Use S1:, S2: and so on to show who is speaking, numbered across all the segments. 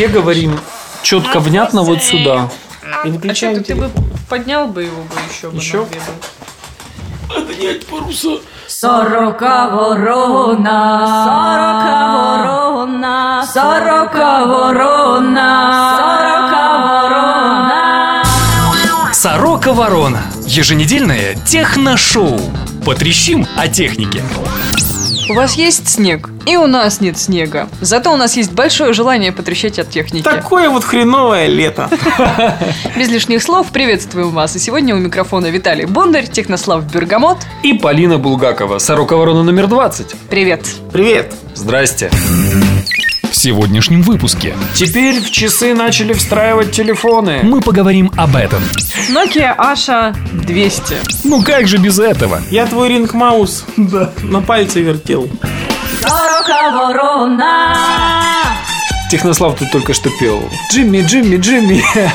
S1: все говорим четко, внятно вот сюда. И
S2: А
S1: выключаем
S2: что ты бы
S1: телефон.
S2: поднял бы его бы еще бы
S1: Еще?
S2: две бы.
S3: Сорока ворона, сорока ворона, сорока ворона, сорока ворона.
S4: Сорока Ворона. Еженедельное техношоу. Потрещим о технике.
S2: У вас есть снег, и у нас нет снега. Зато у нас есть большое желание потрещать от техники.
S1: Такое вот хреновое лето.
S2: Без лишних слов приветствуем вас. И сегодня у микрофона Виталий Бондарь, Технослав Бергамот.
S1: И Полина Булгакова, Сорока Ворона номер 20.
S2: Привет.
S1: Привет. Здрасте.
S4: В сегодняшнем выпуске
S1: Теперь в часы начали встраивать телефоны.
S4: мы поговорим об этом.
S2: Nokia Asha 200.
S4: Ну как же без этого?
S5: Я твой ринг маус на пальце вертел.
S1: Технослав тут только что пел. Джимми, Джимми, Джимми.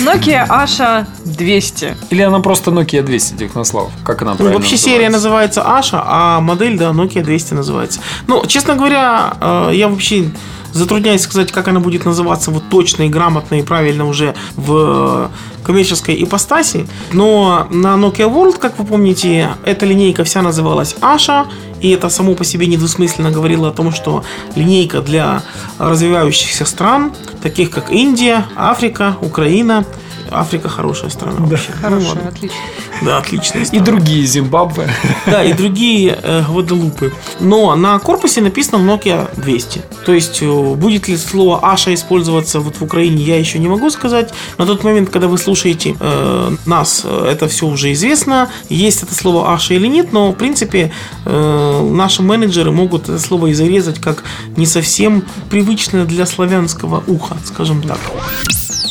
S2: Nokia Asha 200.
S1: Или она просто Nokia 200, Технослав? Как она
S5: Ну,
S1: правильно
S5: вообще серия
S1: называется?
S5: называется Аша, а модель, да, Nokia 200 называется. Ну, честно говоря, э, я вообще затрудняюсь сказать, как она будет называться вот точно и грамотно и правильно уже в коммерческой ипостаси. Но на Nokia World, как вы помните, эта линейка вся называлась Аша, и это само по себе недвусмысленно говорило о том, что линейка для развивающихся стран, таких как Индия, Африка, Украина. Африка хорошая страна вообще. Ну,
S2: Хорошая,
S5: ладно.
S2: отлично.
S5: Да, отличная
S1: И
S5: страна.
S1: другие Зимбабве.
S5: Да, и другие э, Гваделупы. Но на корпусе написано Nokia 200. То есть, э, будет ли слово Аша использоваться вот в Украине, я еще не могу сказать. На тот момент, когда вы слушаете э, нас, э, это все уже известно. Есть это слово Аша или нет, но, в принципе, э, наши менеджеры могут это слово и зарезать как не совсем привычное для славянского уха, скажем так.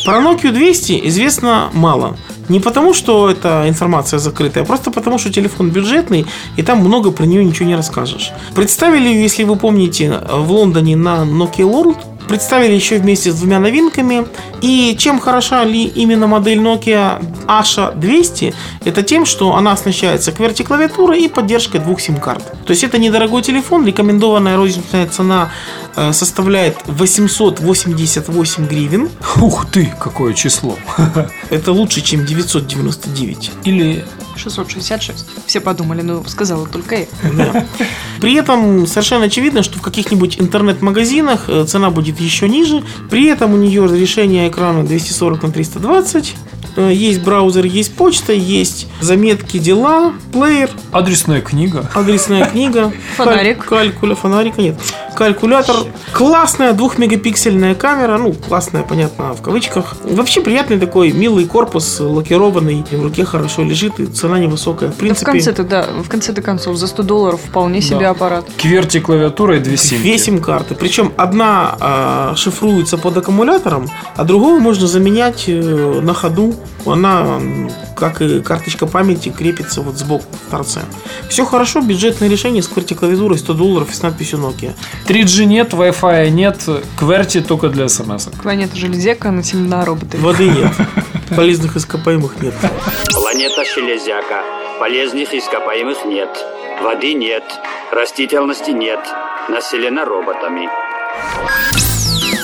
S5: Про Nokia 200 известно мало. Не потому, что эта информация закрытая, а просто потому, что телефон бюджетный, и там много про нее ничего не расскажешь. Представили, если вы помните, в Лондоне на Nokia World. Представили еще вместе с двумя новинками. И чем хороша ли именно модель Nokia Asha 200? Это тем, что она оснащается QWERTY-клавиатурой и поддержкой двух сим-карт. То есть это недорогой телефон, рекомендованная розничная цена составляет 888 гривен.
S1: Ух ты, какое число.
S5: Это лучше, чем 999.
S1: Или
S2: 666. Все подумали, ну, сказала только я.
S5: Да. При этом совершенно очевидно, что в каких-нибудь интернет-магазинах э, цена будет еще ниже. При этом у нее разрешение экрана 240 на 320. Э, Есть браузер, есть почта, есть заметки, дела, плеер,
S1: адресная книга.
S5: адресная книга,
S2: Фонарик.
S5: каль- калькуля, фонарика нет, калькулятор, классная двухмегапиксельная камера, ну классная, понятно, в кавычках. Вообще приятный такой милый корпус, лакированный, в руке хорошо лежит и цена невысокая. В
S2: Да в
S5: принципе,
S2: конце-то, да, в конце-то концов, за 100 долларов вполне себе аппарат.
S1: Кверти клавиатура и две симки.
S5: Две сим-карты. Причем одна а, шифруется под аккумулятором, а другую можно заменять э, на ходу. Она, как и карточка памяти, крепится вот сбоку в торце. Все хорошо, бюджетное решение с QWERTY клавиатурой 100 долларов и с надписью Nokia.
S1: 3G нет, Wi-Fi нет, кверти только для смс.
S2: Планета Железяка населена роботами.
S5: Воды нет. Полезных ископаемых нет.
S6: Планета Железяка. Полезных ископаемых нет. Воды нет. Растительности нет. Населена роботами.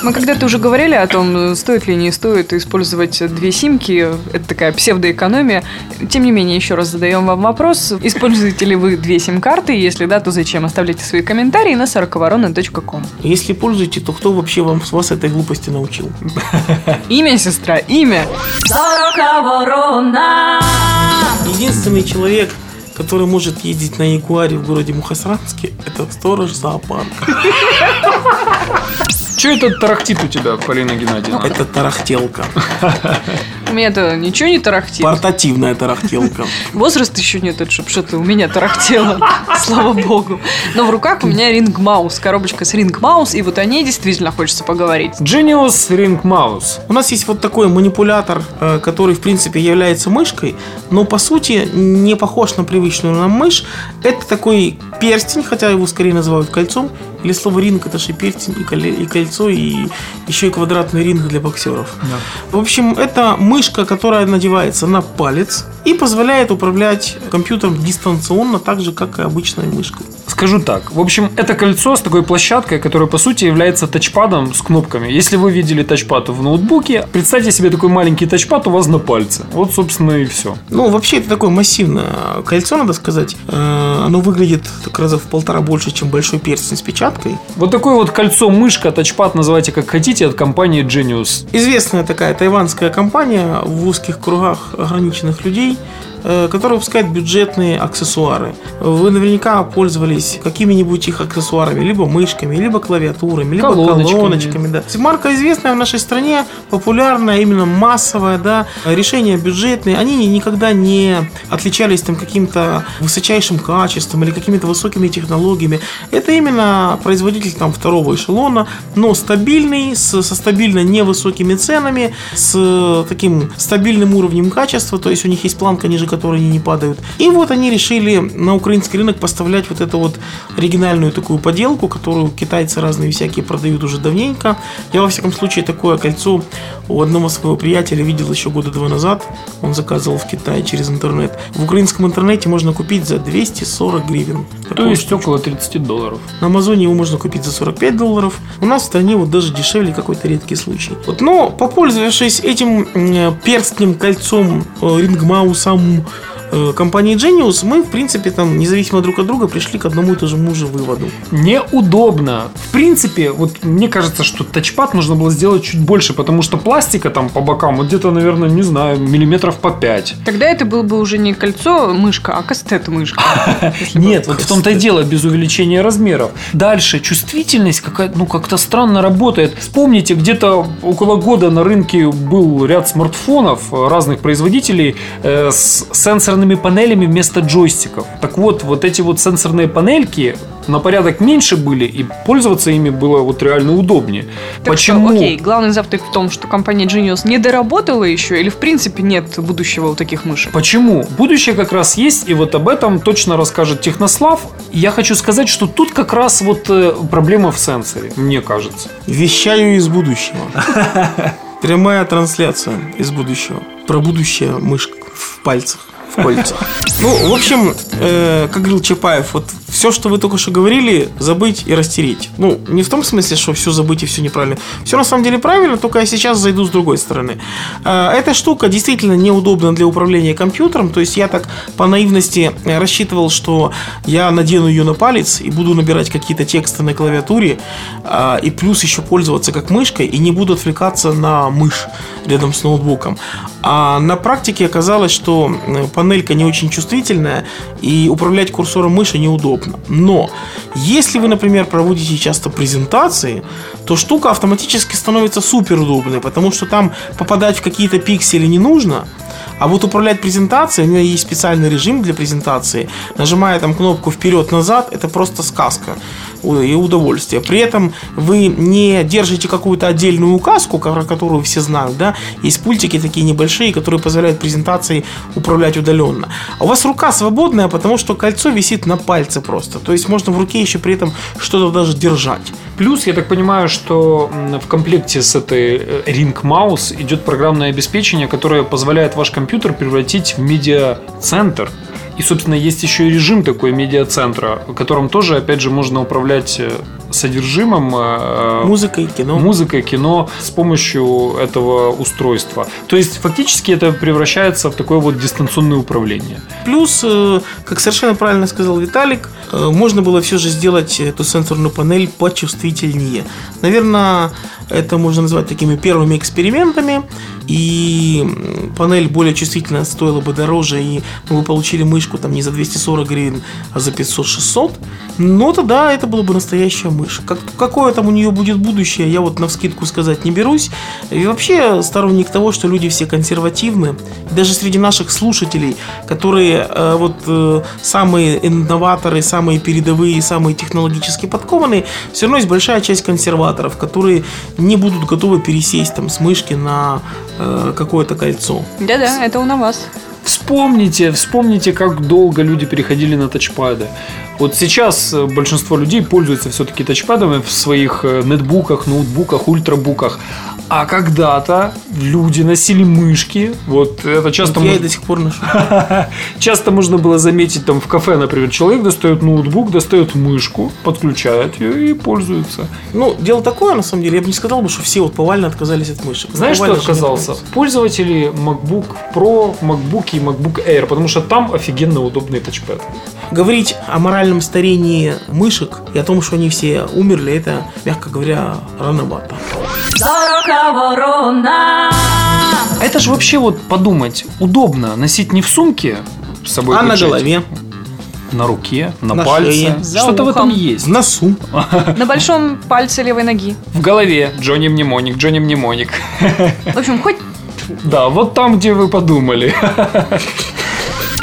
S2: Мы когда-то уже говорили о том, стоит ли не стоит использовать две симки. Это такая псевдоэкономия. Тем не менее, еще раз задаем вам вопрос. Используете ли вы две сим-карты? Если да, то зачем? Оставляйте свои комментарии на сороковорона.ком.
S5: Если пользуете, то кто вообще вам с вас этой глупости научил?
S2: Имя, сестра, имя.
S3: Сорока ворона.
S5: Единственный человек, который может ездить на Ягуаре в городе Мухасранске, это сторож зоопарка.
S1: Че это тарахтит у тебя, Полина Геннадьевна?
S5: Это тарахтелка.
S2: У меня-то ничего не тарахтит.
S5: Портативная тарахтелка.
S2: Возраст еще нет, чтобы что-то у меня тарахтело. Слава богу. Но в руках у меня ринг маус. Коробочка с ринг маус. И вот о ней действительно хочется поговорить.
S1: Genius Ring Mouse.
S5: У нас есть вот такой манипулятор, э, который в принципе является мышкой, но по сути не похож на привычную нам мышь. Это такой перстень, хотя его скорее называют кольцом, Или слово ринг это же и перстень, и, кольцо, и еще и квадратный ринг для боксеров. В общем, это мышка, которая надевается на палец и позволяет управлять компьютером дистанционно, так же, как и обычной мышкой.
S1: Скажу так. В общем, это кольцо с такой площадкой, которая по сути является тачпадом с кнопками. Если вы видели тачпад в ноутбуке, представьте себе такой маленький тачпад у вас на пальце. Вот, собственно, и все.
S5: Ну, вообще, это такое массивное кольцо, надо сказать. Э, Оно выглядит так раза в полтора больше, чем большой перстень с печаткой.
S1: Вот такое вот кольцо-мышка, тачпад, называйте как хотите, от компании Genius.
S5: Известная такая тайванская компания в узких кругах ограниченных людей, э, которая выпускает бюджетные аксессуары. Вы наверняка пользовались какими-нибудь их аксессуарами, либо мышками, либо клавиатурами, либо
S1: Колоночками.
S5: колоночками. да. Марка известная в нашей стране, популярная, именно массовая, да, решения бюджетные, они никогда не отличались там каким-то высочайшим качеством или какими-то высокими технологиями. Это именно производитель там второго эшелона, но стабильный, с, со стабильно невысокими ценами, с таким стабильным уровнем качества, то есть у них есть планка, ниже которой они не падают. И вот они решили на украинский рынок поставлять вот эту вот оригинальную такую поделку, которую китайцы разные всякие продают уже давненько. Я, во всяком случае, такое кольцо у одного своего приятеля видел еще года два назад. Он заказывал в Китае через интернет. В украинском интернете можно купить за 240 гривен.
S1: То есть
S5: штучку.
S1: около 30 долларов.
S5: На Амазоне его можно купить за 45 долларов. У нас в стране вот даже дешевле какой-то редкий случай. Вот, но попользовавшись этим м, перстнем, кольцом, э, рингмаусом э, компании Genius, мы, в принципе, там, независимо друг от друга, пришли к одному и тому же выводу.
S1: Неудобно. В принципе, вот мне кажется, что тачпад нужно было сделать чуть больше, потому что пластика там по бокам, вот где-то, наверное, не знаю, миллиметров по 5.
S2: Тогда это было бы уже не кольцо мышка, а кастет мышка.
S1: Нет, вот в том-то и дело, без увеличения размеров. Дальше, чувствительность какая ну, как-то странно работает. Вспомните, где-то около года на рынке был ряд смартфонов э, разных производителей э, с сенсорными панелями вместо джойстиков. Так вот, вот эти вот сенсорные панельки на порядок меньше были, и пользоваться ими было вот реально удобнее.
S2: Так
S1: Почему?
S2: что, окей, главный завтрак в том, что компания Genius не доработала еще, или в принципе нет будущего у таких мышек?
S1: Почему? Будущее как раз есть, и вот об этом точно расскажет Технослав. Я хочу сказать, что тут как раз вот э, проблема в сенсоре, мне кажется.
S5: Вещаю из будущего. Прямая трансляция из будущего. Про будущее мышка в пальцах. В. Ну, в общем, э, как говорил Чапаев, вот все, что вы только что говорили, забыть и растереть. Ну, не в том смысле, что все забыть и все неправильно. Все на самом деле правильно, только я сейчас зайду с другой стороны. Э, эта штука действительно неудобна для управления компьютером. То есть я так по наивности э, рассчитывал, что я надену ее на палец и буду набирать какие-то тексты на клавиатуре, а, и плюс еще пользоваться как мышкой, и не буду отвлекаться на мышь рядом с ноутбуком. А на практике оказалось, что э, панелька не очень чувствительная, и управлять курсором мыши неудобно. Но если вы, например, проводите часто презентации, то штука автоматически становится супер удобной, потому что там попадать в какие-то пиксели не нужно, а вот управлять презентацией, у меня есть специальный режим для презентации. Нажимая там кнопку вперед-назад, это просто сказка и удовольствие. При этом вы не держите какую-то отдельную указку, которую все знают, да, есть пультики такие небольшие, которые позволяют презентации управлять удаленно. А у вас рука свободная, потому что кольцо висит на пальце просто. То есть можно в руке еще при этом что-то даже держать.
S1: Плюс, я так понимаю, что в комплекте с этой э, Ring Mouse идет программное обеспечение, которое позволяет ваш компьютер превратить в медиа-центр. И, собственно, есть еще и режим такой медиа-центра, которым тоже, опять же, можно управлять э, содержимым, э,
S5: Музыкой, кино.
S1: музыкой, кино с помощью этого устройства. То есть, фактически это превращается в такое вот дистанционное управление.
S5: Плюс, э, как совершенно правильно сказал Виталик, э, можно было все же сделать эту сенсорную панель почувствительнее. Наверное, это можно назвать такими первыми экспериментами. И панель более чувствительная стоила бы дороже, и мы бы получили мышку там не за 240 гривен, а за 500-600. Но тогда это была бы настоящая мышь. Как, какое там у нее будет будущее, я вот на вскидку сказать не берусь. И вообще сторонник того, что люди все консервативны. Даже среди наших слушателей, которые э, вот э, самые инноваторы, самые передовые, самые технологически подкованные, все равно есть большая часть консерваторов, которые не будут готовы пересесть там с мышки на э, какое-то кольцо.
S2: Да-да, это он на вас.
S1: Вспомните, вспомните, как долго люди переходили на тачпады. Вот сейчас э, большинство людей пользуются все-таки тачпадами в своих э, нетбуках, ноутбуках, ультрабуках. А когда-то люди носили мышки. Вот это часто
S5: Я и
S1: мож-
S5: до сих пор ношу.
S1: Часто можно было заметить там в кафе, например, человек достает ноутбук, достает мышку, подключает ее и пользуется.
S5: Ну, дело такое, на самом деле, я бы не сказал бы, что все вот повально отказались от мышек.
S1: Знаешь, что
S5: Повально не
S1: отказался? Пользователи MacBook Pro, MacBook и MacBook Air, потому что там офигенно удобный тачпад.
S5: Говорить о моральном старении мышек и о том, что они все умерли, это, мягко говоря, рановато.
S1: Это же вообще вот подумать, удобно носить не в сумке с собой
S5: А на голове,
S1: на руке, на,
S5: На
S1: пальце.
S5: шее.
S1: Что-то в этом есть.
S5: в носу.
S2: На большом пальце левой ноги.
S1: В голове Джонни Мнемоник, Джонни Мнемоник.
S2: В общем, хоть
S1: Да, вот там, где вы подумали.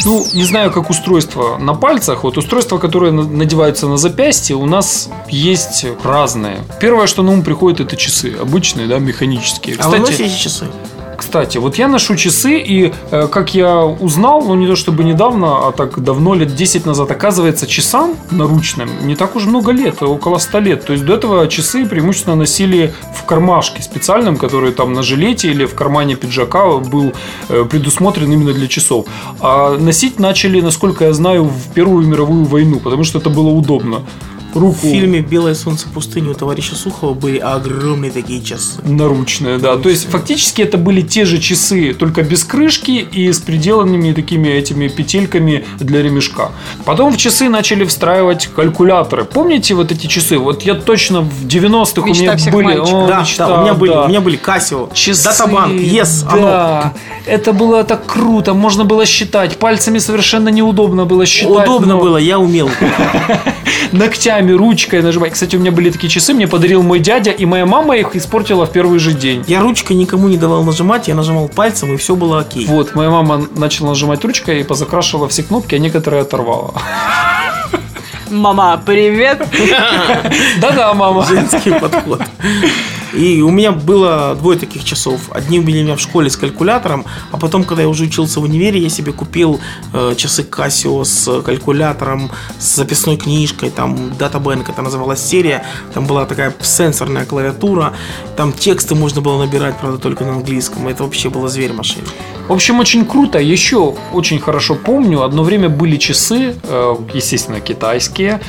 S1: Ну, не знаю, как устройство на пальцах. Вот устройства, которые на- надеваются на запястье, у нас есть разные. Первое, что на ум приходит, это часы. Обычные, да, механические.
S5: А вы
S1: Кстати,
S5: носите часы?
S1: Кстати, вот я ношу часы, и э, как я узнал, ну не то чтобы недавно, а так давно, лет 10 назад, оказывается, часам наручным не так уж много лет, а около 100 лет. То есть до этого часы преимущественно носили в кармашке специальном, который там на жилете или в кармане пиджака был э, предусмотрен именно для часов. А носить начали, насколько я знаю, в Первую мировую войну, потому что это было удобно. Руку
S5: В фильме «Белое солнце пустыни» у товарища Сухова были огромные такие часы.
S1: Наручные, да. То есть фактически это были те же часы, только без крышки и с приделанными такими этими петельками для ремешка. Потом в часы начали встраивать калькуляторы. Помните вот эти часы? Вот я точно в 90-х у меня
S2: всех
S1: были. О,
S5: да,
S1: мечта,
S5: да, у меня были,
S1: да.
S5: у меня были Casio,
S1: Часы,
S5: Датабанк, Yes, оно.
S1: да. Это было так круто, можно было считать. Пальцами совершенно неудобно было считать.
S5: Удобно
S1: но
S5: было, я умел.
S1: Ногтями, ручкой нажимать. Кстати, у меня были такие часы, мне подарил мой дядя, и моя мама их испортила в первый же день.
S5: Я ручкой никому не давал нажимать, я нажимал пальцем, и все было окей.
S1: Вот, моя мама начала нажимать ручкой и позакрашивала все кнопки, а некоторые оторвала.
S2: Мама, привет!
S1: Да-да, мама.
S5: Женский подход. И у меня было двое таких часов. Одни были у меня в школе с калькулятором, а потом, когда я уже учился в универе, я себе купил э, часы Casio с калькулятором, с записной книжкой, там DataBank это называлась серия, там была такая сенсорная клавиатура, там тексты можно было набирать, правда, только на английском. Это вообще было зверь машина.
S1: В общем, очень круто. Еще очень хорошо помню, одно время были часы, э, естественно, китайские,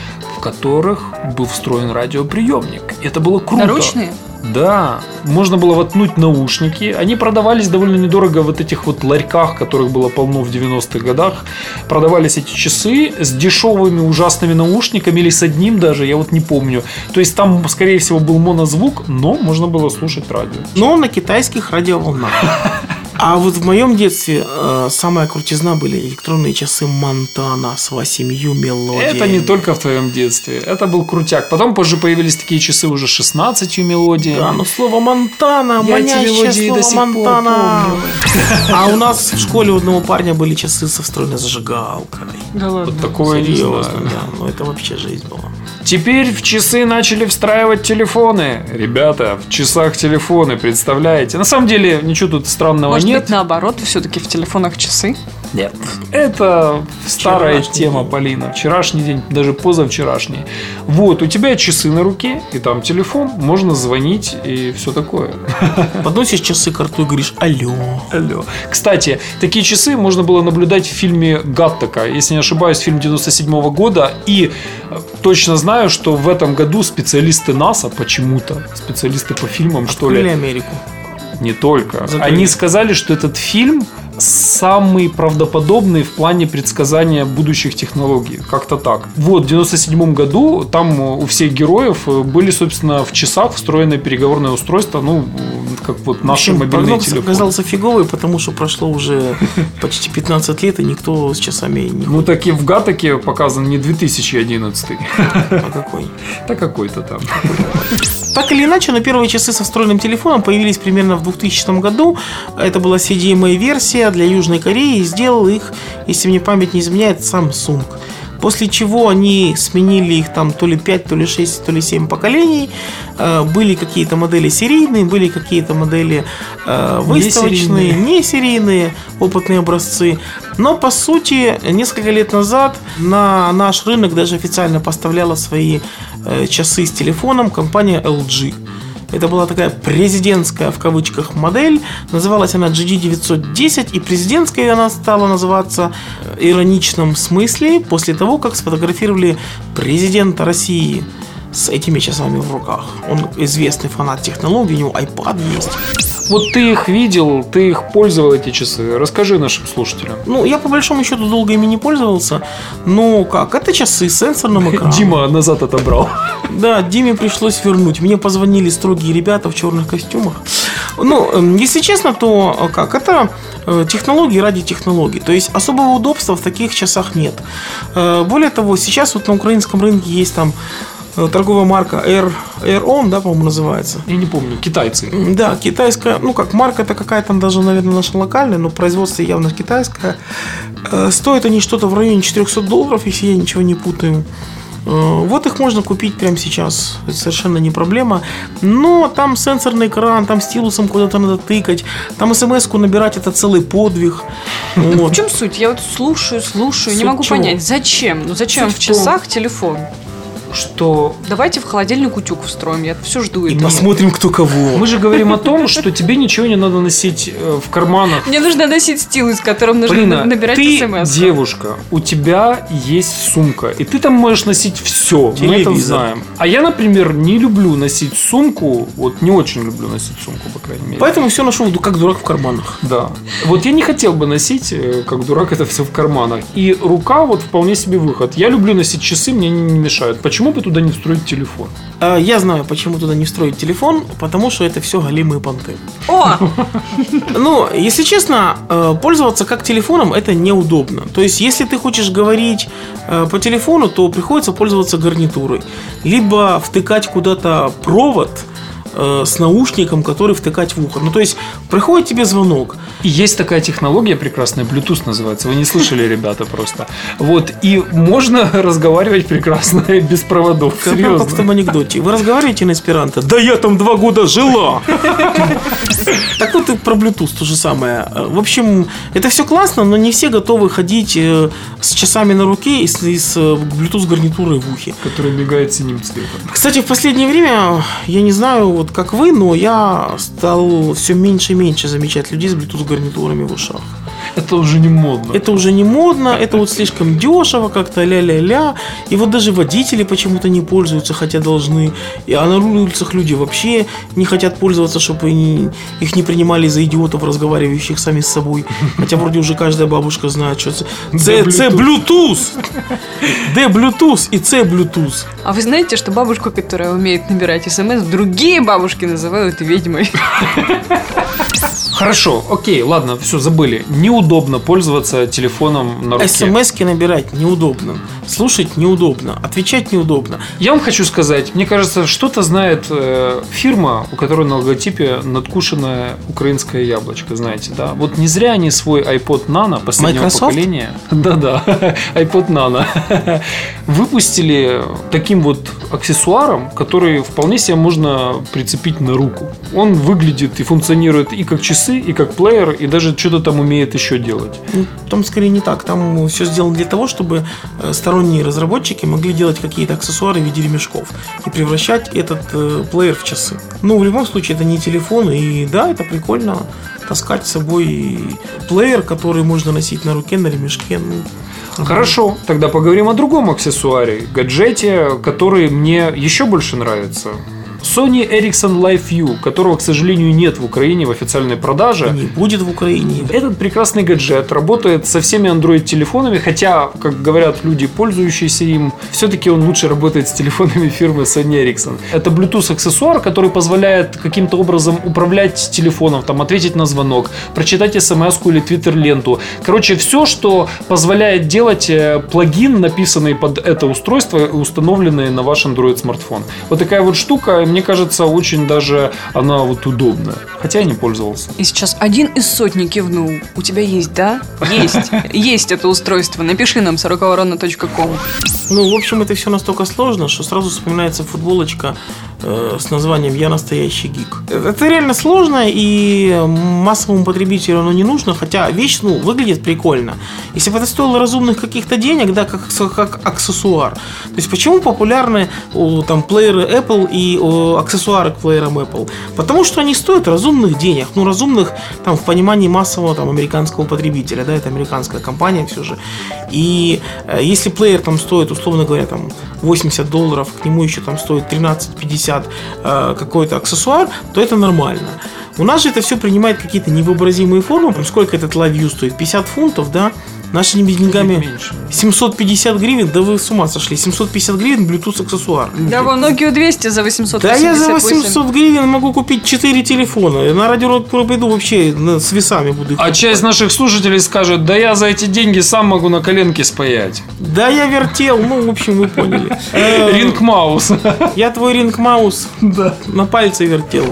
S1: которых был встроен радиоприемник. Это было круто.
S2: Наручные?
S1: Да, можно было воткнуть наушники. Они продавались довольно недорого в вот этих вот ларьках, которых было полно в 90-х годах. Продавались эти часы с дешевыми ужасными наушниками или с одним даже, я вот не помню. То есть там, скорее всего, был монозвук, но можно было слушать радио.
S5: Но на китайских радиоволнах. А вот в моем детстве э, самая крутизна были электронные часы Монтана с восемью мелодиями.
S1: Это не только в твоем детстве, это был крутяк. Потом позже появились такие часы уже с 16 мелодиями.
S5: Да, но слово Монтана,
S1: Я эти мелодии
S5: слово
S1: до сих пор
S5: Монтана.
S1: помню.
S5: А у нас в школе у одного парня были часы со встроенной зажигалкой.
S2: Да ладно.
S1: Вот такое не
S5: Серьезно,
S1: знаю.
S5: да. Ну это вообще жизнь была.
S1: Теперь в часы начали встраивать телефоны. Ребята, в часах телефоны, представляете? На самом деле, ничего тут странного
S2: Может
S1: нет.
S2: быть, наоборот, все-таки в телефонах часы?
S1: Нет. Это старая
S5: Вчерашний
S1: тема,
S5: день.
S1: Полина. Вчерашний день, даже позавчерашний. Вот, у тебя часы на руке, и там телефон, можно звонить и все такое.
S5: Подносишь часы к рту и говоришь «Алло».
S1: Алло. Кстати, такие часы можно было наблюдать в фильме «Гаттака», если не ошибаюсь, фильм 97 года. И э, точно знаю, что в этом году специалисты НАСА почему-то, специалисты по фильмам, что
S5: Открыли
S1: ли,
S5: Америку.
S1: Не только,
S5: Закрыли.
S1: они сказали, что этот фильм самый правдоподобный в плане предсказания будущих технологий. Как-то так. Вот, в 97 году там у всех героев э, были, собственно, в часах встроенное переговорное устройство, ну, как вот наши
S5: общем,
S1: мобильные телефоны.
S5: оказался фиговый, потому что прошло уже почти 15 лет, и никто с часами не
S1: Ну, так и в Гатаке показан не 2011,
S5: А какой.
S1: да какой-то там.
S5: Так или иначе, но первые часы со встроенным телефоном появились примерно в 2000 году. Это была CDMA-версия для Южной Кореи, и сделал их, если мне память не изменяет, Samsung. После чего они сменили их там то ли 5, то ли 6, то ли 7 поколений. Э, Были какие-то модели серийные, были какие-то модели э, выставочные,
S1: Несерийные.
S5: не серийные, опытные образцы. Но, по сути, несколько лет назад на наш рынок даже официально поставляла свои э, часы с телефоном компания LG. Это была такая президентская в кавычках модель. Называлась она GD910, и президентской она стала называться в ироничном смысле после того, как сфотографировали президента России с этими часами в руках. Он известный фанат технологий, у него iPad есть.
S1: Вот ты их видел, ты их пользовал, эти часы. Расскажи нашим слушателям.
S5: Ну, я по большому счету долго ими не пользовался. Но как? Это часы с сенсорным экраном.
S1: Дима назад отобрал.
S5: Да, Диме пришлось вернуть. Мне позвонили строгие ребята в черных костюмах. Ну, эм, если честно, то э, как? Это э, технологии ради технологий. То есть особого удобства в таких часах нет. Э, Более того, сейчас вот на украинском рынке есть там торговая марка Air, Air On, да, по-моему, называется.
S1: Я не помню, китайцы.
S5: Да, китайская, ну как марка это какая-то даже, наверное, наша локальная, но производство явно китайское. Э, Стоят они что-то в районе 400 долларов, если я ничего не путаю. Э, Вот их можно купить прямо сейчас, это совершенно не проблема. Но там сенсорный экран, там стилусом куда-то надо тыкать, там смс-ку набирать это целый подвиг. Вот.
S2: В чем суть? Я вот слушаю, слушаю, не
S5: Суть
S2: могу
S5: чего?
S2: понять, зачем? Ну зачем
S1: Суть
S2: в
S1: в том-
S2: часах телефон?
S1: Что
S2: Давайте в холодильник утюг встроим, я все жду
S5: И
S2: этого.
S5: посмотрим, кто кого.
S1: мы же говорим о том, что тебе ничего не надо носить э, в карманах.
S2: Мне нужно носить стилус, которым нужно
S1: Полина,
S2: набирать
S1: ты
S2: смс.
S1: девушка, у тебя есть сумка, и ты там можешь носить все, мы это знаем. А я, например, не люблю носить сумку, вот не очень люблю носить сумку, по крайней мере.
S5: Поэтому все нашел как дурак в карманах.
S1: Да. Вот я не хотел бы носить, э, как дурак, это все в карманах. И рука вот вполне себе выход. Я люблю носить часы, мне не не мешают. Почему бы туда не встроить телефон?
S5: А, Я знаю, почему туда не встроить телефон, потому что это все голимые понты.
S2: О!
S5: Ну, если честно, э, пользоваться как телефоном это неудобно. То есть, если ты хочешь говорить э, по телефону, то приходится пользоваться гарнитурой. Либо втыкать куда-то провод э, с наушником, который втыкать в ухо. Ну, то есть, приходит тебе звонок.
S1: И есть такая технология прекрасная, Bluetooth называется. Вы не слышали, ребята, просто. Вот. И можно разговаривать прекрасно без проводов.
S5: Как, как в том
S1: Серьезно.
S5: анекдоте. Вы разговариваете на эсперанто? Да я там два года жила! Так вот и про Bluetooth то же самое. В общем, это все классно, но не все готовы ходить э, с часами на руке и с, и с, э, Bluetooth гарнитурой в ухе.
S1: Который мигает синим цветом.
S5: Кстати, в последнее время, я не знаю, вот как вы, но я стал все меньше и меньше замечать людей с Bluetooth гарнитурами в ушах.
S1: Это уже не модно.
S5: Это уже не модно, это вот слишком дешево, как-то ля-ля-ля. И вот даже водители почему-то не пользуются, хотя должны. А на улицах люди вообще не хотят пользоваться, чтобы они- их не принимали за идиотов, разговаривающих сами с собой. Хотя вроде уже каждая бабушка знает, что це, це Bluetooth. Д Bluetooth и С Bluetooth.
S2: А вы знаете, что бабушку, которая умеет набирать смс, другие бабушки называют ведьмой?
S1: Хорошо, окей, ладно, все, забыли. Неудобно пользоваться телефоном на руке.
S5: СМСки набирать неудобно. Слушать неудобно. Отвечать неудобно.
S1: Я вам хочу сказать, мне кажется, что-то знает э, фирма, у которой на логотипе надкушенное украинское яблочко, знаете, да? Вот не зря они свой iPod Nano последнего
S5: Microsoft?
S1: поколения, да-да, iPod Nano, выпустили таким вот аксессуаром, который вполне себе можно прицепить на руку. Он выглядит и функционирует и как часы, и как плеер, и даже что-то там умеет еще делать.
S5: Ну, Там скорее не так. Там все сделано для того, чтобы э, сторонние разработчики могли делать какие-то аксессуары в виде ремешков и превращать этот э, плеер в часы. Ну, в любом случае, это не телефон, и да, это прикольно таскать с собой плеер, который можно носить на руке, на ремешке. Ну,
S1: Хорошо, тогда поговорим о другом аксессуаре, гаджете, который мне еще больше нравится. Sony Ericsson Live View, которого, к сожалению, нет в Украине в официальной продаже.
S5: не будет в Украине.
S1: Этот прекрасный гаджет работает со всеми Android-телефонами, хотя, как говорят люди, пользующиеся им, все-таки он лучше работает с телефонами фирмы Sony Ericsson. Это Bluetooth-аксессуар, который позволяет каким-то образом управлять телефоном, там, ответить на звонок, прочитать смс или твиттер-ленту. Короче, все, что позволяет делать э, плагин, написанный под это устройство установленный на ваш Android-смартфон. Вот такая вот штука. Мне кажется, очень даже она вот удобная. Хотя я не пользовался.
S2: И сейчас один из сотни кивнул. У тебя есть, да? Есть. Есть это устройство. Напиши нам сороковорона.ком.
S5: Ну, в общем, это все настолько сложно, что сразу вспоминается футболочка э, с названием «Я настоящий гик». Это реально сложно, и массовому потребителю оно не нужно, хотя вещь, ну, выглядит прикольно. Если бы это стоило разумных каких-то денег, да, как, как аксессуар. То есть, почему популярны о, там плееры Apple и о, аксессуары к плеерам Apple? Потому что они стоят разумных денег, ну, разумных там в понимании массового там американского потребителя, да, это американская компания все же. И э, если плеер там стоит, условно говоря, там 80 долларов, к нему еще там стоит 13,50 э, какой-то аксессуар, то это нормально. У нас же это все принимает какие-то невообразимые формы. Сколько этот лавью стоит? 50 фунтов, да? Нашими деньгами
S1: меньше.
S5: 750 гривен, да вы с ума сошли. 750 гривен Bluetooth аксессуар.
S2: Да, вон Nokia 200 за 888.
S5: Да я за 800 гривен могу купить 4 телефона. Я на радио пойду вообще на- с весами буду их
S1: А
S5: покупать.
S1: часть наших слушателей скажет, да я за эти деньги сам могу на коленке спаять.
S5: Да я вертел, ну, в общем, вы поняли.
S1: Ринг Маус.
S5: Я твой ринг маус на пальце вертел.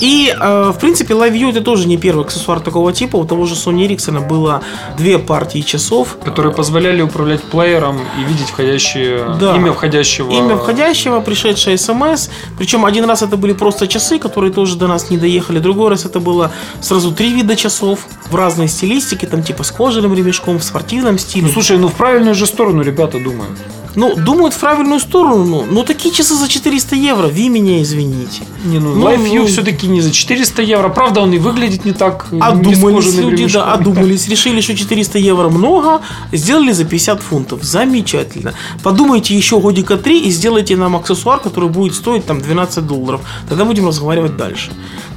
S5: И, э, в принципе, Live View это тоже не первый аксессуар такого типа. У того же Sony Ericsson было две партии часов.
S1: Которые позволяли управлять плеером и видеть входящие,
S5: Да.
S1: имя входящего.
S5: Имя входящего, пришедшее смс. Причем один раз это были просто часы, которые тоже до нас не доехали. Другой раз это было сразу три вида часов в разной стилистике, там типа с кожаным ремешком, в спортивном стиле.
S1: Ну, слушай, ну в правильную же сторону ребята думают.
S5: Ну, думают в правильную сторону, но, но такие часы за 400 евро, вы меня извините.
S1: Не, ну,
S5: Ну,
S1: View
S5: ну.
S1: все-таки не за 400 евро. Правда, он и выглядит не так. не с
S5: Одумались
S1: кожаным
S5: люди, да, одумались, решили, что 400 евро много, сделали за 50 фунтов. Замечательно. Подумайте еще годика 3 и сделайте нам аксессуар, который будет стоить там 12 долларов. Тогда будем разговаривать дальше.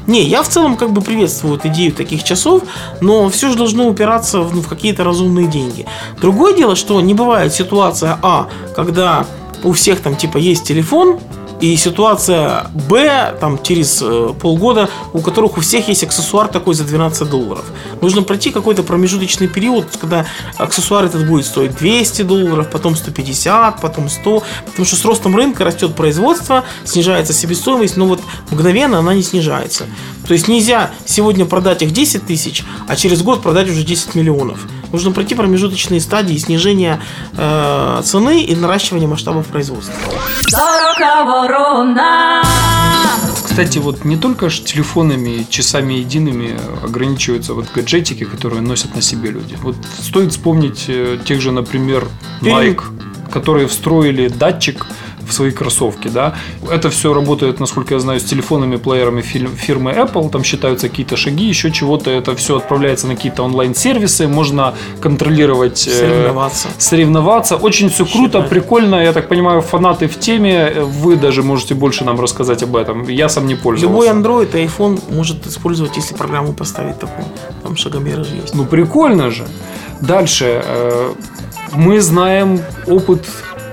S5: Не, я в целом как бы приветствую идею таких часов, но все же должно упираться в, ну, в какие-то разумные деньги. Другое дело, что не бывает ситуация А, когда у всех там типа есть телефон, и ситуация Б, там, через э, полгода, у которых у всех есть аксессуар такой за 12 долларов. Нужно пройти какой-то промежуточный период, когда аксессуар этот будет стоить 200 долларов, потом 150, потом 100, потому что с ростом рынка растет производство, снижается себестоимость, но вот мгновенно она не снижается. То есть нельзя сегодня продать их 10 тысяч, а через год продать уже 10 миллионов. Нужно пройти промежуточные стадии снижения э, цены и наращивания масштабов производства.
S1: Кстати, вот не только телефонами и часами едиными ограничиваются вот гаджетики, которые носят на себе люди. Вот стоит вспомнить э, тех же, например, Nike, которые встроили датчик в свои кроссовки, да. Это все работает, насколько я знаю, с телефонами, плеерами фир- фирмы Apple. Там считаются какие-то шаги, еще чего-то. Это все отправляется на какие-то онлайн-сервисы. Можно контролировать... э,
S5: Соревноваться.
S1: соревноваться. Очень все круто,
S5: Считать.
S1: прикольно. Я так понимаю, фанаты в теме. Вы даже можете больше нам рассказать об этом. Я сам не пользовался.
S5: Любой Android и iPhone может использовать, если программу поставить такую. Там шагомеры же есть.
S1: Ну, прикольно же. Дальше. э, Мы знаем опыт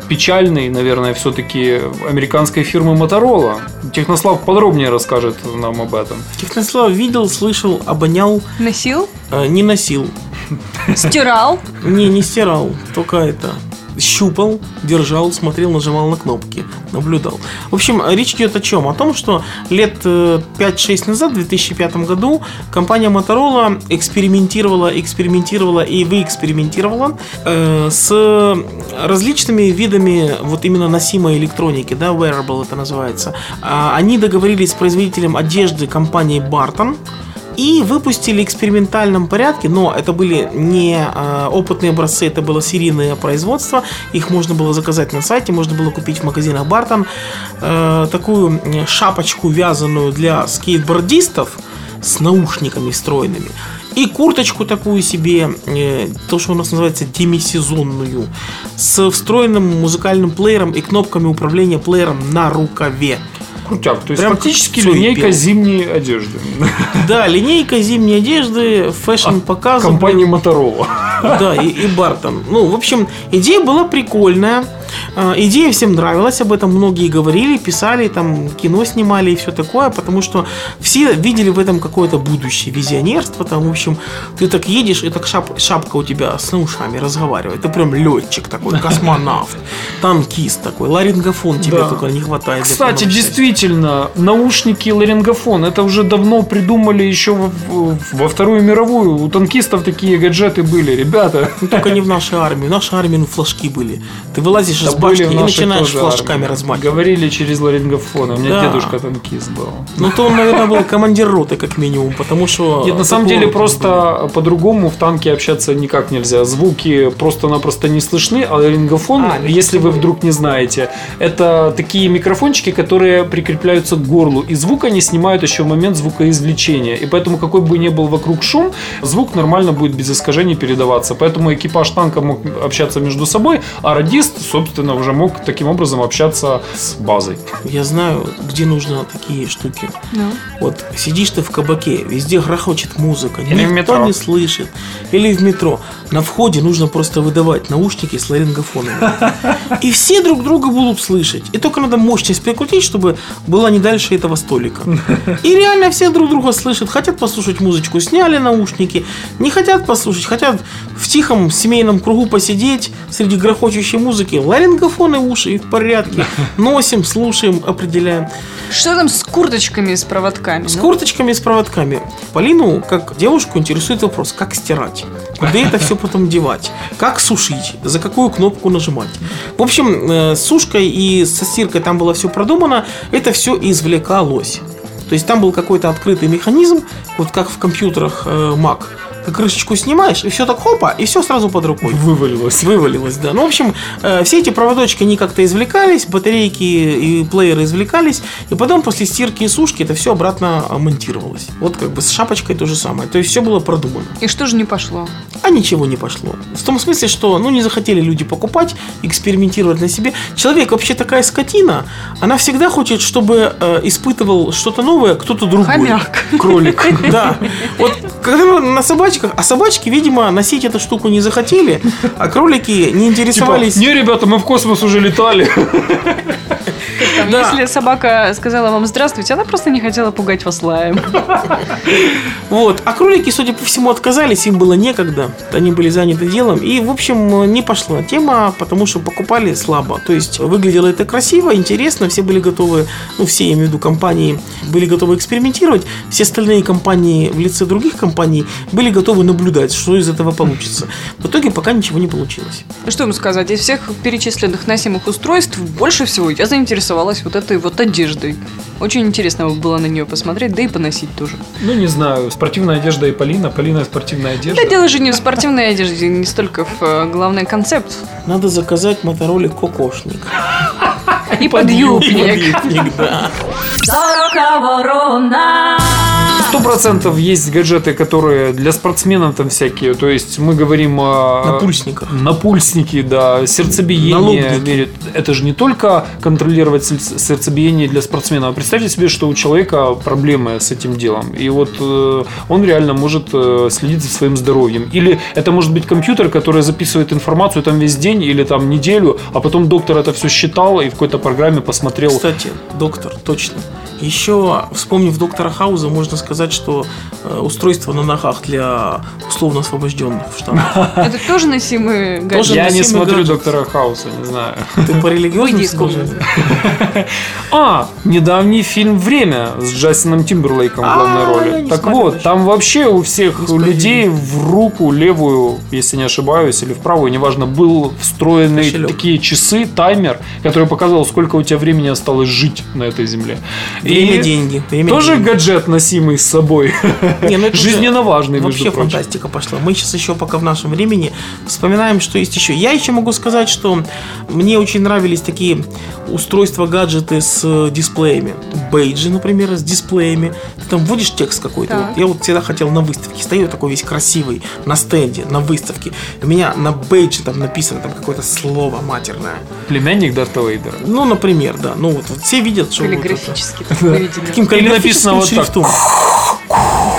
S1: печальный, наверное, все-таки американской фирмы Motorola. Технослав подробнее расскажет нам об этом.
S5: Технослав видел, слышал, обонял,
S2: Носил?
S5: э, не носил.
S2: Стирал?
S5: Не, не стирал, только это щупал, держал, смотрел, нажимал на кнопки, наблюдал. В общем, речь идет о чем? О том, что лет э, 5-6 назад, в 2005 году, компания Motorola экспериментировала, экспериментировала и выэкспериментировала э, с различными видами вот именно носимой электроники, да, wearable это называется. А, Они договорились с производителем одежды компании Barton, и выпустили в экспериментальном порядке, но это были не э, опытные образцы, это было серийное производство. Их можно было заказать на сайте, можно было купить в магазинах Бартон. Э, такую э, шапочку вязаную для скейтбордистов с наушниками встроенными. И курточку такую себе, э, то, что у нас называется демисезонную, с встроенным музыкальным плеером и кнопками управления плеером на рукаве.
S1: Крутяк. То есть
S5: Прям
S1: фактически линейка
S5: apparel.
S1: зимней одежды.
S5: Да, линейка зимней одежды, fashion показы.
S1: Компании Motorola.
S5: Да, и, и Burton. Ну, в общем, идея была прикольная. Э, идея всем нравилась, об этом многие говорили, писали, там кино снимали и все такое, потому что все видели в этом какое-то будущее, визионерство, там, в общем, ты так едешь, и так шап- шапка у тебя с ушами разговаривает, ты прям летчик такой, космонавт, танкист такой, ларингофон тебе
S1: Да.
S5: только не хватает.
S1: Кстати, действительно, наушники и ларингофон, это уже давно придумали еще во, во Вторую мировую. У танкистов такие гаджеты были, ребята.
S5: Ну, только не в нашей армии. В нашей армии ну, флажки были. Ты вылазишь из
S1: Да
S5: башни
S1: были в
S5: и начинаешь флажками размахивать.
S1: Говорили через ларингофон. У меня
S5: Да.
S1: дедушка танкист был.
S5: Ну, то он, наверное, был командир роты, как минимум, потому что...
S1: Нет, на самом деле просто по-другому в танке общаться никак нельзя. Звуки просто-напросто не слышны, а ларингофон,
S5: А,
S1: если вы вдруг не знаете, это такие микрофончики, которые прикрепляются к горлу, и звук они снимают еще в момент звукоизвлечения. И поэтому какой бы ни был вокруг шум, звук нормально будет без искажений передаваться. Поэтому экипаж танка мог общаться между собой, а радист, собственно, уже мог таким образом общаться с базой.
S5: Я знаю, где нужно такие штуки.
S2: Ну.
S5: Вот сидишь ты в кабаке, везде грохочет музыка,
S1: Или в
S5: никто
S1: метро.
S5: не слышит. Или в метро. На входе нужно просто выдавать наушники с ларингофонами. И все друг друга будут слышать. И только надо мощность прикрутить, чтобы была не дальше этого столика. И реально все друг друга слышат. Хотят послушать музычку, сняли наушники. Не хотят послушать, хотят в тихом семейном кругу посидеть среди грохочущей музыки. Ларингофоны в уши и в порядке. Носим, слушаем, определяем.
S2: Что там с курточками, с проводками?
S5: С
S2: Ну,
S5: курточками и с проводками. Полину, как девушку, интересует вопрос, как стирать, куда это все потом девать, как сушить, за какую кнопку нажимать. В общем, э, с сушкой и со стиркой там было все продумано, это все извлекалось. То есть там был какой-то открытый механизм, вот как в компьютерах э, Mac. Ты крышечку снимаешь, и все так хопа, и все сразу под рукой.
S1: Вывалилось.
S5: Вывалилось, да. Ну, в общем, э, все эти проводочки, они как-то извлекались, батарейки и плееры извлекались, и потом после стирки и сушки это все обратно э, монтировалось. Вот как бы с шапочкой то же самое. То есть все было продумано.
S2: И что же не пошло?
S5: А ничего не пошло. В том смысле, что ну, не захотели люди покупать, экспериментировать на себе. Человек вообще такая скотина, она всегда хочет, чтобы э, испытывал что-то новое кто-то другой.
S2: Хомяк.
S1: Кролик.
S5: Да. Вот когда на собачках, а собачки, видимо, носить эту штуку не захотели, а кролики не
S1: Типа,
S5: интересовались.
S1: не, ребята, мы в космос уже летали.
S2: Там,
S5: Да.
S2: Если собака сказала вам здравствуйте, она просто не хотела пугать вас лаем.
S5: Вот. А кролики, судя по всему, отказались, им было некогда. Они были заняты делом. И, в общем, не пошла тема, потому что покупали слабо. То есть выглядело это красиво, интересно, все были готовы, ну, все, я имею в виду компании, были готовы экспериментировать. Все остальные компании в лице других компаний были готовы наблюдать, что из этого получится. В итоге пока ничего не получилось.
S2: Что ему сказать? Из всех перечисленных носимых устройств больше всего я заинтересовалась вот этой вот одеждой. Очень интересно было на нее посмотреть, да и поносить тоже.
S1: Ну, не знаю, спортивная одежда и Полина. Полина спортивная одежда.
S2: Да дело же не в спортивной одежде, не столько в э, главный концепт.
S5: Надо заказать моторолик кокошник.
S2: И подъюбник.
S5: Подъюбник, да.
S3: Сорока ворона.
S1: Сто процентов есть гаджеты, которые для спортсменов там всякие. То есть мы говорим о...
S5: Напульсниках.
S1: Напульсники, да, сердцебиение.
S5: Налобники.
S1: Это же не только контролировать сер- сердцебиение для спортсмена. А представьте себе, что у человека проблемы с этим делом. И вот э, он реально может э, следить за своим здоровьем. Или это может быть компьютер, который записывает информацию там весь день или там неделю, а потом доктор это все считал и в какой-то программе посмотрел.
S5: Кстати, доктор, точно. Thank you. Еще, вспомнив доктора Хауза, можно сказать, что э, устройство на ногах для условно освобожденных в Штатах.
S2: Это тоже носимые гаджеты?
S5: Тоже
S1: Я не смотрю
S5: гаджет.
S1: доктора Хауса, не знаю.
S5: Ты по религиозным
S2: комнаты.
S1: А, недавний фильм «Время» с Джастином Тимберлейком в главной
S5: А, я
S1: роли. Так вот, там вообще у всех людей в руку левую, если не ошибаюсь, или в правую, неважно, был встроенный такие часы, таймер, который показывал, сколько у тебя времени осталось жить на этой земле.
S5: Время, деньги. Время,
S1: Тоже
S5: деньги.
S1: гаджет, носимый с собой.
S5: Не, ну это
S1: Жизненно важный, между
S5: Вообще
S1: прочим.
S5: фантастика пошла. Мы сейчас еще пока в нашем времени вспоминаем, что есть еще. Я еще могу сказать, что мне очень нравились такие устройства, гаджеты с э, дисплеями. Бейджи, например, с дисплеями. Ты там вводишь текст какой-то. Вот я вот всегда хотел на выставке. Стою такой весь красивый, на стенде, на выставке. У меня на бейдже там написано там какое-то слово матерное.
S1: Племянник Дарта Вейдера.
S5: Ну, например, да. Ну, вот, вот все видят, что вот это. Таким
S1: написано вот так.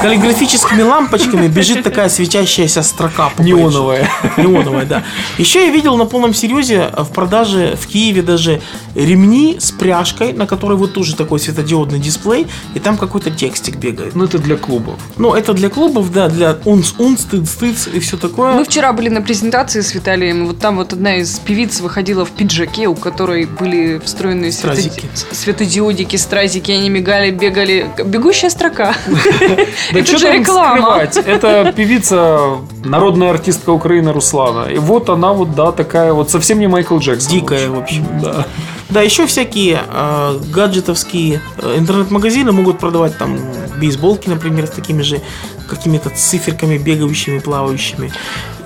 S5: Каллиграфическими лампочками бежит такая светящаяся строка.
S1: Неоновая.
S5: Неоновая, да. Еще я видел на полном серьезе в продаже в Киеве даже ремни с пряжкой, на которой вот тоже такой светодиодный дисплей, и там какой-то текстик бегает.
S1: Ну, это для клубов.
S5: Ну, это для клубов, да, для унц, унц, тыц, тыц и все такое.
S2: Мы вчера были на презентации с Виталием, вот там вот одна из певиц выходила в пиджаке, у которой были встроенные светоди-
S5: Стразики.
S2: светодиодики, стразики, они мигали, бегали. Бегущая строка.
S1: Да
S2: Это
S1: что
S2: же реклама.
S1: скрывать? Это певица, народная артистка Украины Руслана. И вот она вот, да, такая вот, совсем не Майкл Джексон.
S5: Дикая, в общем.
S1: Да.
S5: Да, еще всякие э, гаджетовские интернет-магазины могут продавать там бейсболки, например, с такими же какими-то циферками бегающими, плавающими.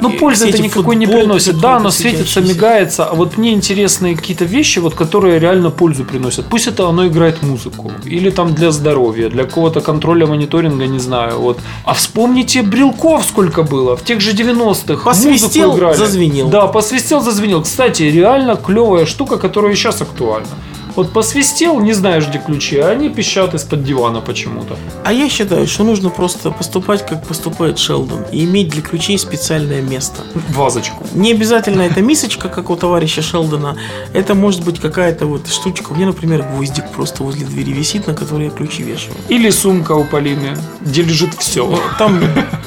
S5: И
S1: пользы это никакой не приносит. Да, оно светится, мигается. А вот мне интересны какие-то вещи, вот, которые реально пользу приносят. Пусть это оно играет музыку. Или там для здоровья, для какого-то контроля, мониторинга, не знаю. Вот. А вспомните брелков сколько было. В тех же 90-х.
S5: Посвистел,
S1: музыку играли.
S5: зазвенел.
S1: Да, посвистел, зазвенел. Кстати, реально клевая штука, которая сейчас актуальна. Вот посвистел, не знаешь, где ключи, а они пищат из-под дивана почему-то.
S5: А я считаю, что нужно просто поступать, как поступает Шелдон, и иметь для ключей специальное место.
S1: Вазочку.
S5: Не обязательно это мисочка, как у товарища Шелдона. Это может быть какая-то вот штучка. У меня, например, гвоздик просто возле двери висит, на который я ключи вешаю.
S1: Или сумка у Полины, где лежит все.
S5: Ну, Там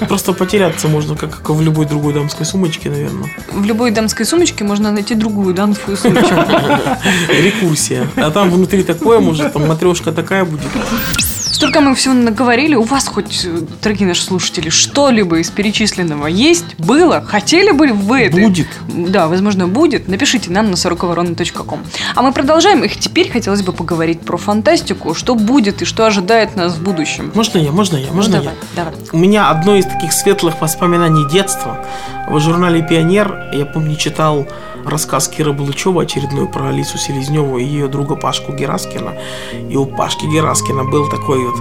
S5: просто потеряться можно, как, как в любой другой дамской сумочке, наверное.
S2: В любой дамской сумочке можно найти другую дамскую сумочку.
S5: Рекурсия. А там внутри такое, может, там матрешка такая будет.
S2: Столько мы всего наговорили. У вас хоть, э, дорогие наши слушатели, что-либо из перечисленного есть, было? Хотели бы вы это?
S5: Будет.
S2: Да, возможно, будет. Напишите нам на 40ворона.ком. А мы продолжаем. И теперь хотелось бы поговорить про фантастику. Что будет и что ожидает нас в будущем.
S5: Можно я, можно я, можно
S2: Ну,
S5: я?
S2: давай, давай.
S5: У меня одно из таких светлых воспоминаний детства. В журнале «Пионер» я помню читал рассказ Киры Балычева очередной про Алису Селезневу и ее друга Пашку Гераскина. И у Пашки Гераскина был такой вот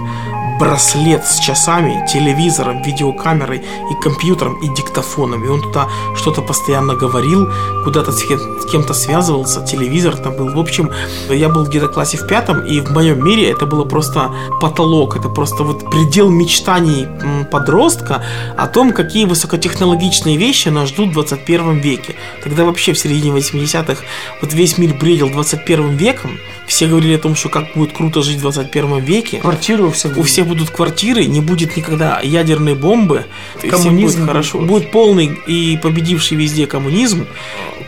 S5: браслет с часами, телевизором, видеокамерой и компьютером и диктофоном. И он туда что-то постоянно говорил, куда-то с кем- с кем-то связывался, телевизор там был. В общем, я был где-то в классе в пятом, и в моем мире это было просто потолок, это просто вот предел мечтаний подростка о том, какие высокотехнологичные вещи нас ждут в 21 веке. Тогда вообще в середине 80-х вот весь мир бредил 21 веком, все говорили о том, что как будет круто жить в 21 веке.
S1: Квартиры у всех.
S5: У всех будут квартиры, не будет никогда ядерной бомбы.
S1: Коммунизм
S5: будет хорошо.
S1: будет.
S5: Будет полный и победивший везде коммунизм.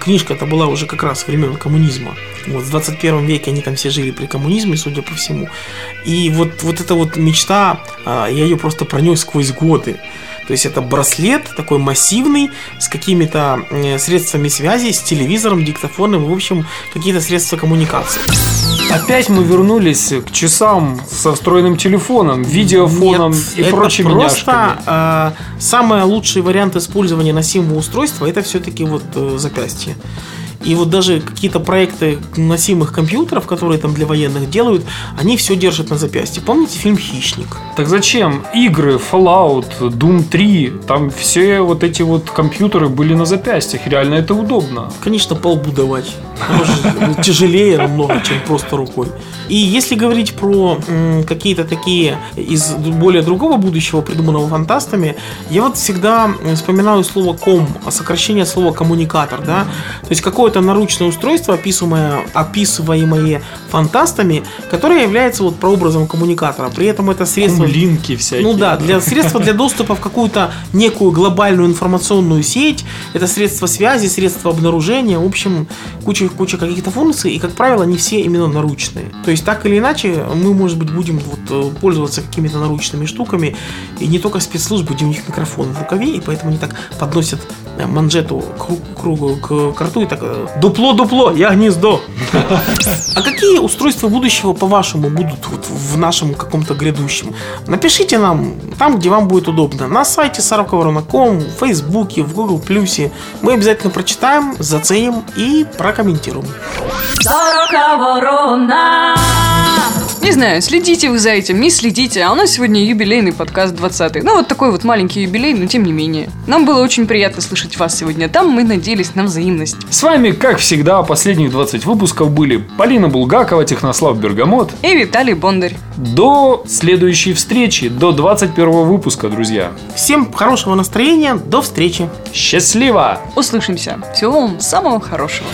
S5: Книжка-то была уже как раз времен коммунизма. Вот в 21 веке они там все жили при коммунизме, судя по всему. И вот, вот эта вот мечта, а, я ее просто пронес сквозь годы. То есть это браслет такой массивный с какими-то э, средствами связи, с телевизором, диктофоном, в общем, какие-то средства коммуникации.
S1: Опять мы вернулись к часам со встроенным телефоном, видеофоном
S5: Нет,
S1: и
S5: это
S1: прочими
S5: просто
S1: няшками.
S5: э, самый лучший вариант использования носимого устройства это все-таки вот э, запястье. И вот даже какие-то проекты носимых компьютеров, которые там для военных делают, они все держат на запястье. Помните фильм «Хищник»?
S1: Так зачем? Игры, Fallout, Doom 3, там все вот эти вот компьютеры были на запястьях. Реально это удобно.
S5: Конечно, по лбу давать. Тяжелее намного, чем просто рукой. И если говорить про какие-то такие из более другого будущего, придуманного фантастами, я вот всегда вспоминаю слово ком, а сокращение слова коммуникатор, да. То есть какое-то наручное устройство, описываемое, описываемое фантастами, которое является вот прообразом коммуникатора. При этом это средство
S1: Линки всякие.
S5: ну да, для средства для доступа в какую-то некую глобальную информационную сеть. Это средства связи, средства обнаружения, в общем, куча, куча каких-то функций, и, как правило, они все именно наручные. То есть, так или иначе, мы, может быть, будем вот, э, пользоваться какими-то наручными штуками, и не только спецслужбы, где у них микрофон в рукаве, и поэтому они так подносят э, манжету к, ру- кругу к, к рту и так э, «Дупло-дупло, я гнездо!» А какие устройства будущего, по-вашему, будут вот в нашем каком-то грядущем? Напишите нам там, где вам будет удобно. На сайте сороковорона.ком, в Фейсбуке, в Google Плюсе. Мы обязательно прочитаем, заценим и прокомментируем.
S3: Сорока ворона.
S2: Не знаю, следите вы за этим, не следите, а у нас сегодня юбилейный подкаст 20 Ну, вот такой вот маленький юбилей, но тем не менее. Нам было очень приятно слышать вас сегодня там, мы надеялись на взаимность.
S1: С вами, как всегда, последних 20 выпусков были Полина Булгакова, Технослав Бергамот.
S2: И Виталий Бондарь.
S1: До следующей встречи, до 21 выпуска, друзья.
S5: Всем хорошего настроения, до встречи.
S1: Счастливо!
S2: Услышимся. Всего вам самого хорошего.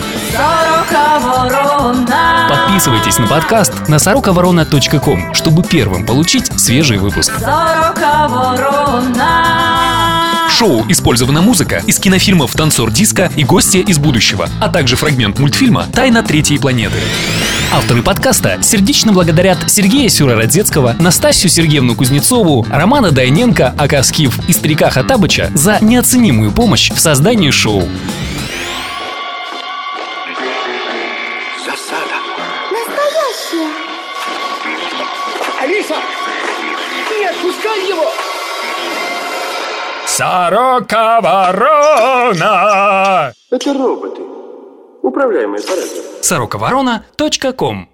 S4: Подписывайтесь на подкаст на сороковорона.ком, чтобы первым получить свежий выпуск.
S3: Сорока ворона.
S4: Шоу использована музыка из кинофильмов «Танцор диска» и «Гостья из будущего», а также фрагмент мультфильма «Тайна третьей планеты». Авторы подкаста сердечно благодарят Сергея Сюрородецкого, Настасью Сергеевну Кузнецову, Романа Дайненко, Ака Скиф и Старика Хатабыча за неоценимую помощь в создании шоу. Сорока ворона!
S6: Это роботы, управляемые по радио.
S4: Сороковорона.ком